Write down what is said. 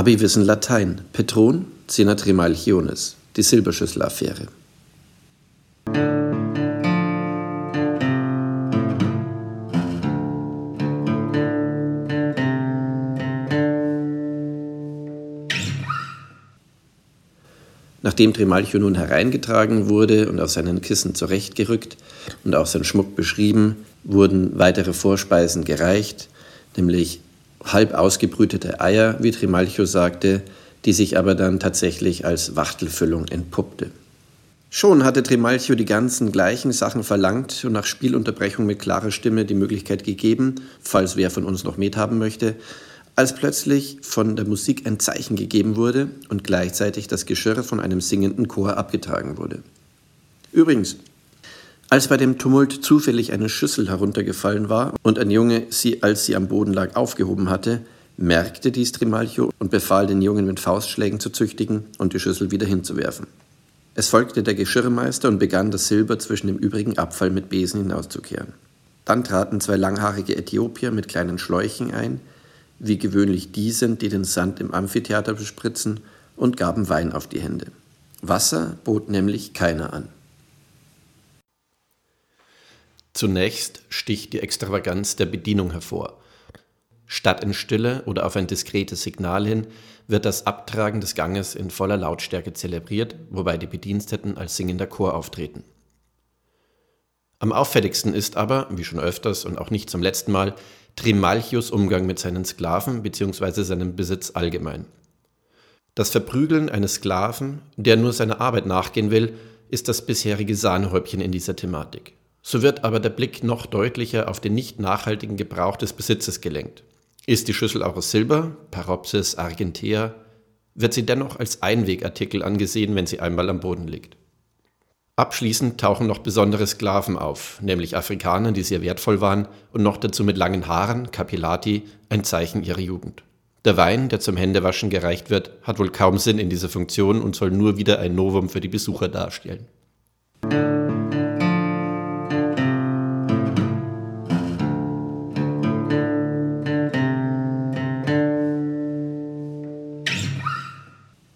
Abi-Wissen Latein. Petron, Cena Trimalchiones. Die Silberschüssel-Affäre. Nachdem Trimalchio nun hereingetragen wurde und auf seinen Kissen zurechtgerückt und auch sein Schmuck beschrieben, wurden weitere Vorspeisen gereicht, nämlich halb ausgebrütete Eier, wie Trimalchio sagte, die sich aber dann tatsächlich als Wachtelfüllung entpuppte. Schon hatte Trimalchio die ganzen gleichen Sachen verlangt und nach Spielunterbrechung mit klarer Stimme die Möglichkeit gegeben, falls wer von uns noch mit haben möchte, als plötzlich von der Musik ein Zeichen gegeben wurde und gleichzeitig das Geschirr von einem singenden Chor abgetragen wurde. Übrigens, als bei dem Tumult zufällig eine Schüssel heruntergefallen war und ein Junge sie, als sie am Boden lag, aufgehoben hatte, merkte dies Trimalchio und befahl den Jungen mit Faustschlägen zu züchtigen und die Schüssel wieder hinzuwerfen. Es folgte der Geschirrmeister und begann das Silber zwischen dem übrigen Abfall mit Besen hinauszukehren. Dann traten zwei langhaarige Äthiopier mit kleinen Schläuchen ein, wie gewöhnlich die sind, die den Sand im Amphitheater bespritzen, und gaben Wein auf die Hände. Wasser bot nämlich keiner an. Zunächst sticht die Extravaganz der Bedienung hervor. Statt in Stille oder auf ein diskretes Signal hin wird das Abtragen des Ganges in voller Lautstärke zelebriert, wobei die Bediensteten als singender Chor auftreten. Am auffälligsten ist aber, wie schon öfters und auch nicht zum letzten Mal, Trimalchios Umgang mit seinen Sklaven bzw. seinem Besitz allgemein. Das Verprügeln eines Sklaven, der nur seiner Arbeit nachgehen will, ist das bisherige Sahnehäubchen in dieser Thematik. So wird aber der Blick noch deutlicher auf den nicht nachhaltigen Gebrauch des Besitzes gelenkt. Ist die Schüssel auch aus Silber, Paropsis argentea, wird sie dennoch als Einwegartikel angesehen, wenn sie einmal am Boden liegt. Abschließend tauchen noch besondere Sklaven auf, nämlich Afrikaner, die sehr wertvoll waren und noch dazu mit langen Haaren, Capillati, ein Zeichen ihrer Jugend. Der Wein, der zum Händewaschen gereicht wird, hat wohl kaum Sinn in dieser Funktion und soll nur wieder ein Novum für die Besucher darstellen.